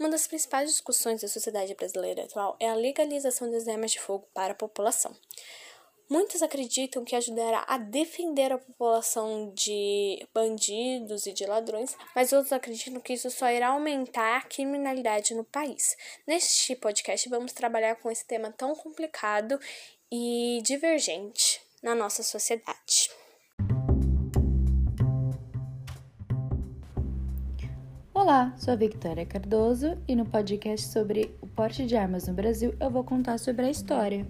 Uma das principais discussões da sociedade brasileira atual é a legalização das armas de fogo para a população. Muitos acreditam que ajudará a defender a população de bandidos e de ladrões, mas outros acreditam que isso só irá aumentar a criminalidade no país. Neste podcast, vamos trabalhar com esse tema tão complicado e divergente na nossa sociedade. Olá, sou a Victoria Cardoso e no podcast sobre o porte de armas no Brasil eu vou contar sobre a história.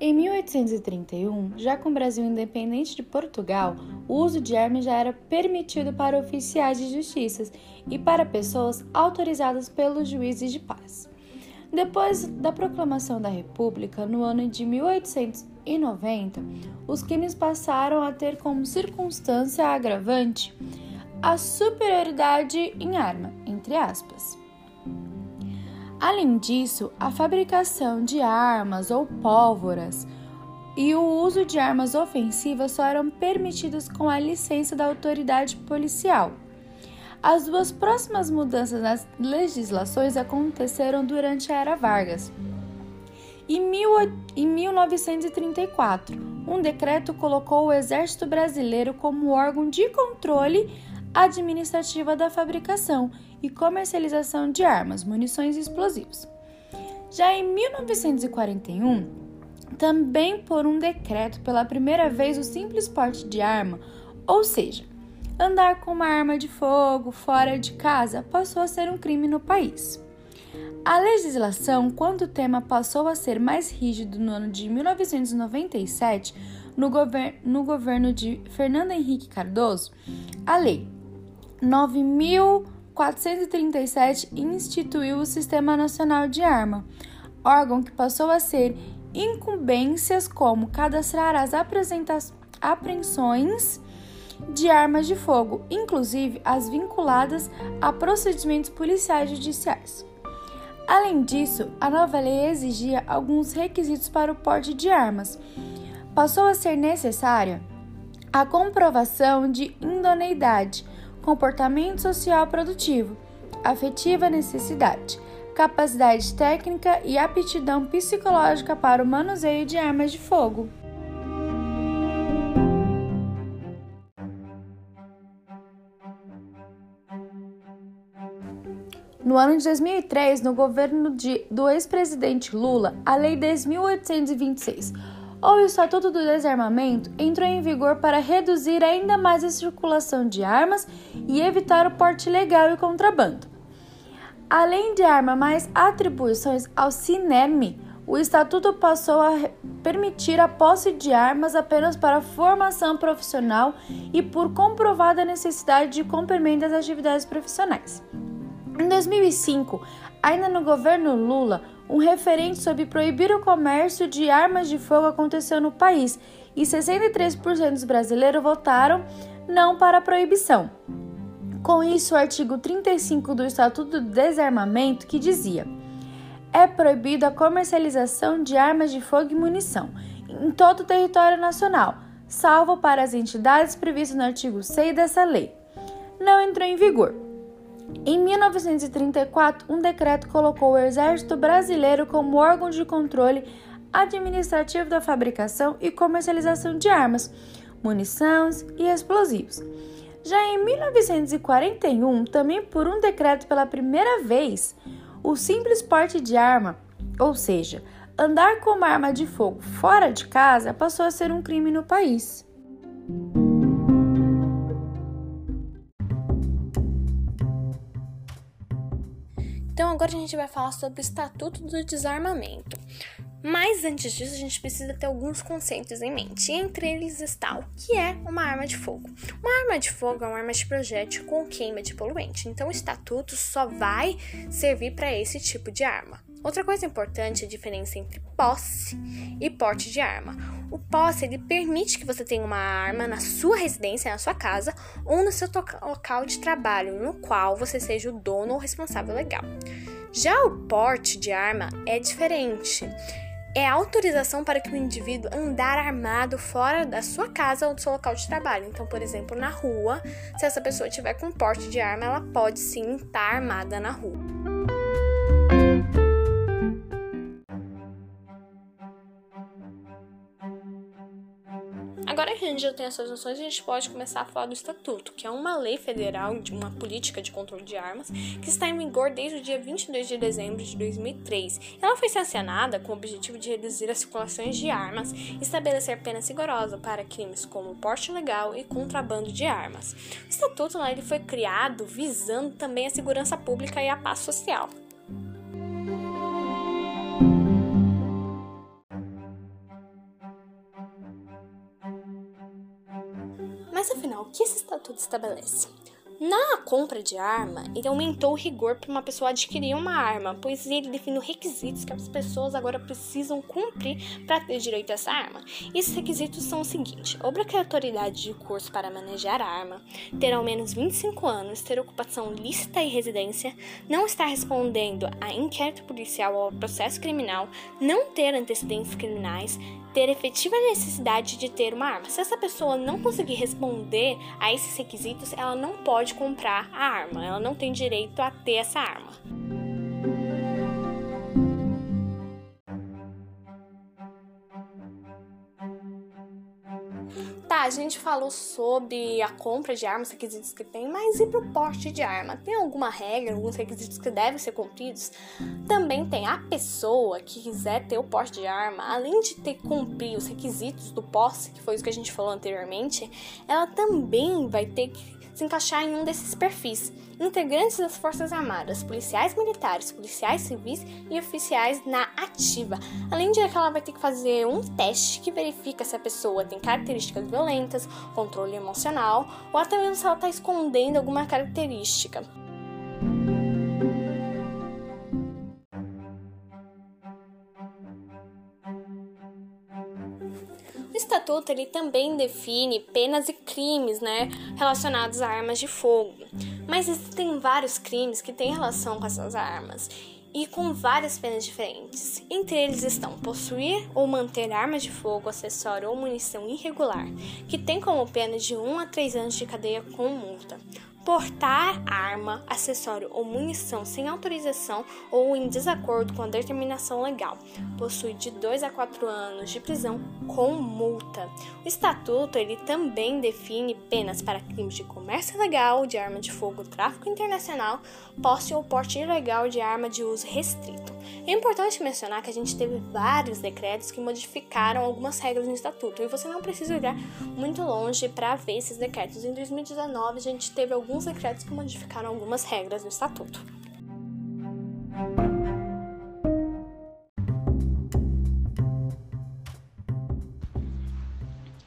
Em 1831, já com o Brasil independente de Portugal, o uso de armas já era permitido para oficiais de justiça e para pessoas autorizadas pelos juízes de paz. Depois da proclamação da República, no ano de 1890, os crimes passaram a ter como circunstância agravante a superioridade em arma, entre aspas. Além disso, a fabricação de armas ou pólvoras e o uso de armas ofensivas só eram permitidos com a licença da autoridade policial. As duas próximas mudanças nas legislações aconteceram durante a Era Vargas. Em 1934, um decreto colocou o Exército Brasileiro como órgão de controle administrativa da fabricação e comercialização de armas, munições e explosivos. Já em 1941, também por um decreto, pela primeira vez o simples porte de arma, ou seja, andar com uma arma de fogo fora de casa passou a ser um crime no país. A legislação, quando o tema passou a ser mais rígido no ano de 1997, no, gover no governo de Fernando Henrique Cardoso, a Lei 9.437 instituiu o Sistema Nacional de Arma, órgão que passou a ser incumbências como cadastrar as apreensões de armas de fogo, inclusive as vinculadas a procedimentos policiais judiciais. Além disso, a nova lei exigia alguns requisitos para o porte de armas. Passou a ser necessária a comprovação de idoneidade, comportamento social produtivo, afetiva necessidade, capacidade técnica e aptidão psicológica para o manuseio de armas de fogo. No ano de 2003, no governo de, do ex-presidente Lula, a Lei 10.826, ou o Estatuto do Desarmamento, entrou em vigor para reduzir ainda mais a circulação de armas e evitar o porte ilegal e contrabando. Além de arma mais atribuições ao CINEM, o Estatuto passou a permitir a posse de armas apenas para formação profissional e por comprovada necessidade de cumprimento das atividades profissionais. Em 2005, ainda no governo Lula, um referente sobre proibir o comércio de armas de fogo aconteceu no país e 63% dos brasileiros votaram não para a proibição. Com isso, o artigo 35 do Estatuto do Desarmamento, que dizia: é proibido a comercialização de armas de fogo e munição em todo o território nacional, salvo para as entidades previstas no artigo 6 dessa lei. Não entrou em vigor. Em 1934, um decreto colocou o Exército Brasileiro como órgão de controle administrativo da fabricação e comercialização de armas, munições e explosivos. Já em 1941, também por um decreto pela primeira vez, o simples porte de arma, ou seja, andar com uma arma de fogo fora de casa, passou a ser um crime no país. Agora a gente vai falar sobre o Estatuto do Desarmamento. Mas antes disso, a gente precisa ter alguns conceitos em mente. E entre eles está o que é uma arma de fogo. Uma arma de fogo é uma arma de projétil com queima de poluente. Então o estatuto só vai servir para esse tipo de arma. Outra coisa importante é a diferença entre posse e porte de arma. O posse ele permite que você tenha uma arma na sua residência, na sua casa ou no seu local de trabalho, no qual você seja o dono ou responsável legal. Já o porte de arma é diferente. É autorização para que o indivíduo andar armado fora da sua casa ou do seu local de trabalho. Então, por exemplo, na rua, se essa pessoa tiver com porte de arma, ela pode sim estar armada na rua. A gente já tem essas noções, a gente pode começar a falar do Estatuto, que é uma lei federal de uma política de controle de armas que está em vigor desde o dia 22 de dezembro de 2003. Ela foi sancionada com o objetivo de reduzir as circulações de armas e estabelecer penas rigorosas para crimes como porte legal e contrabando de armas. O Estatuto né, ele foi criado visando também a segurança pública e a paz social. Mas afinal, o que esse estatuto estabelece? Na compra de arma, ele aumentou o rigor para uma pessoa adquirir uma arma, pois ele define requisitos que as pessoas agora precisam cumprir para ter direito a essa arma. Esses requisitos são os seguintes: obrigatoriedade de curso para manejar a arma, ter ao menos 25 anos, ter ocupação lícita e residência, não estar respondendo a inquérito policial ou processo criminal, não ter antecedentes criminais, ter efetiva necessidade de ter uma arma. Se essa pessoa não conseguir responder a esses requisitos, ela não pode comprar a arma, ela não tem direito a ter essa arma. Tá, a gente falou sobre a compra de armas, requisitos que tem, mas e pro porte de arma? Tem alguma regra, alguns requisitos que devem ser cumpridos? Também tem a pessoa que quiser ter o porte de arma, além de ter que cumprir os requisitos do posse, que foi isso que a gente falou anteriormente, ela também vai ter que se encaixar em um desses perfis. Integrantes das Forças Armadas, policiais militares, policiais civis e oficiais na ativa. Além de que ela vai ter que fazer um teste que verifica se a pessoa tem características violentas, controle emocional ou até mesmo se ela está escondendo alguma característica. Estatuto ele também define penas e crimes, né, relacionados a armas de fogo. Mas existem vários crimes que têm relação com essas armas e com várias penas diferentes. Entre eles estão possuir ou manter armas de fogo, acessório ou munição irregular, que tem como pena de 1 a 3 anos de cadeia com multa portar arma, acessório ou munição sem autorização ou em desacordo com a determinação legal. Possui de 2 a 4 anos de prisão com multa. O estatuto ele também define penas para crimes de comércio ilegal de arma de fogo, tráfico internacional, posse ou porte ilegal de arma de uso restrito. É importante mencionar que a gente teve vários decretos que modificaram algumas regras no estatuto e você não precisa olhar muito longe para ver esses decretos. Em 2019 a gente teve alguns decretos que modificaram algumas regras do Estatuto.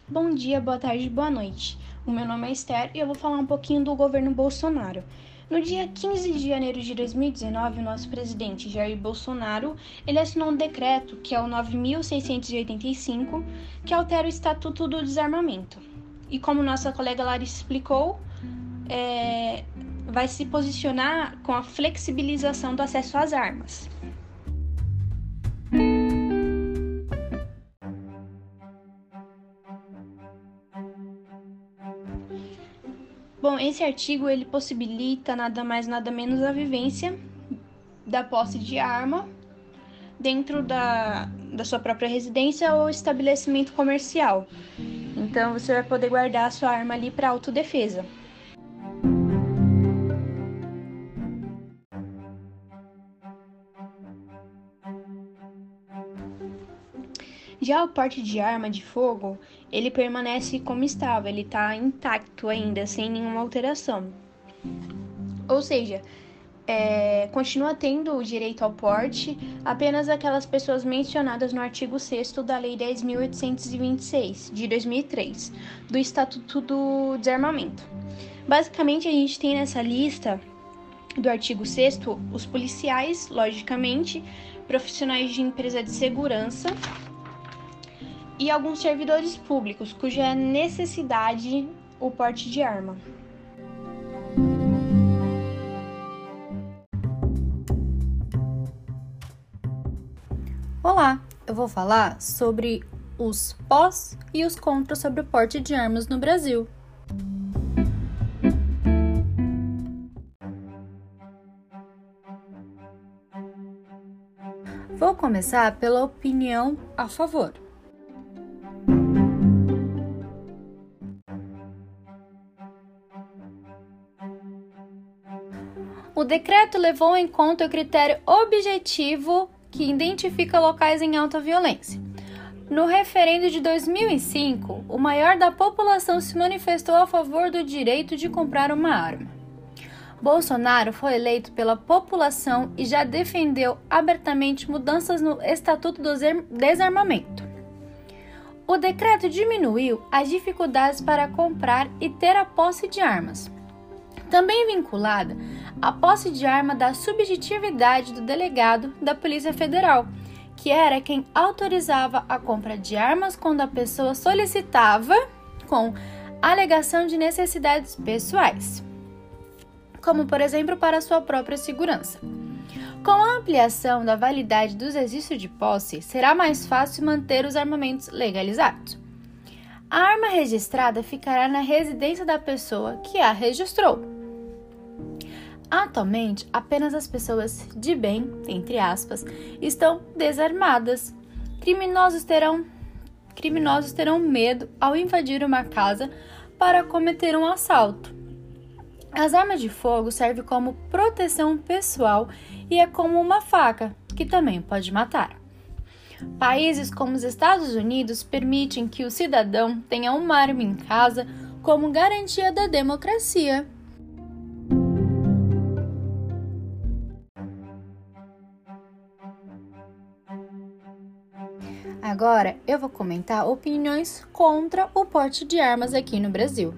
Bom dia, boa tarde, boa noite. O meu nome é Esther e eu vou falar um pouquinho do governo Bolsonaro. No dia 15 de janeiro de 2019, o nosso presidente Jair Bolsonaro, ele assinou um decreto, que é o 9685, que altera o Estatuto do Desarmamento. E como nossa colega Larissa explicou, é, vai se posicionar com a flexibilização do acesso às armas. Bom, esse artigo ele possibilita nada mais nada menos a vivência da posse de arma dentro da, da sua própria residência ou estabelecimento comercial. Então você vai poder guardar a sua arma ali para autodefesa. Já o porte de arma de fogo, ele permanece como estava, ele está intacto ainda, sem nenhuma alteração. Ou seja, é, continua tendo o direito ao porte apenas aquelas pessoas mencionadas no artigo 6 da Lei 10.826, de 2003, do Estatuto do Desarmamento. Basicamente, a gente tem nessa lista do artigo 6 os policiais, logicamente, profissionais de empresa de segurança e alguns servidores públicos cuja necessidade o porte de arma. Olá, eu vou falar sobre os pós e os contras sobre o porte de armas no Brasil. Vou começar pela opinião a favor. Decreto levou em conta o critério objetivo que identifica locais em alta violência. No referendo de 2005, o maior da população se manifestou a favor do direito de comprar uma arma. Bolsonaro foi eleito pela população e já defendeu abertamente mudanças no Estatuto do Desarmamento. O decreto diminuiu as dificuldades para comprar e ter a posse de armas. Também vinculada a posse de arma da subjetividade do delegado da Polícia Federal, que era quem autorizava a compra de armas quando a pessoa solicitava com alegação de necessidades pessoais, como por exemplo para sua própria segurança. Com a ampliação da validade dos registros de posse, será mais fácil manter os armamentos legalizados. A arma registrada ficará na residência da pessoa que a registrou Atualmente, apenas as pessoas de bem, entre aspas, estão desarmadas. Criminosos terão criminosos terão medo ao invadir uma casa para cometer um assalto. As armas de fogo servem como proteção pessoal e é como uma faca, que também pode matar. Países como os Estados Unidos permitem que o cidadão tenha uma arma em casa como garantia da democracia. Agora eu vou comentar opiniões contra o porte de armas aqui no Brasil.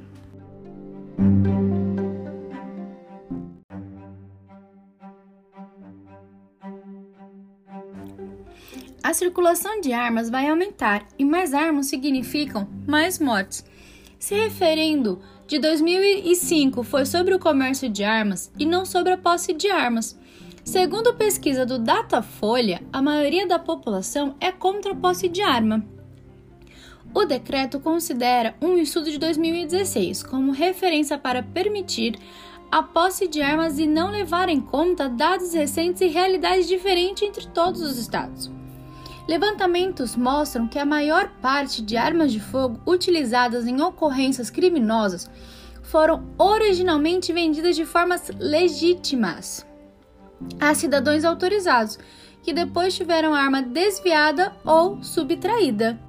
A circulação de armas vai aumentar e mais armas significam mais mortes. Se referindo de 2005 foi sobre o comércio de armas e não sobre a posse de armas. Segundo pesquisa do Datafolha, a maioria da população é contra a posse de arma. O decreto considera um estudo de 2016 como referência para permitir a posse de armas e não levar em conta dados recentes e realidades diferentes entre todos os estados. Levantamentos mostram que a maior parte de armas de fogo utilizadas em ocorrências criminosas foram originalmente vendidas de formas legítimas a cidadãos autorizados, que depois tiveram arma desviada ou subtraída.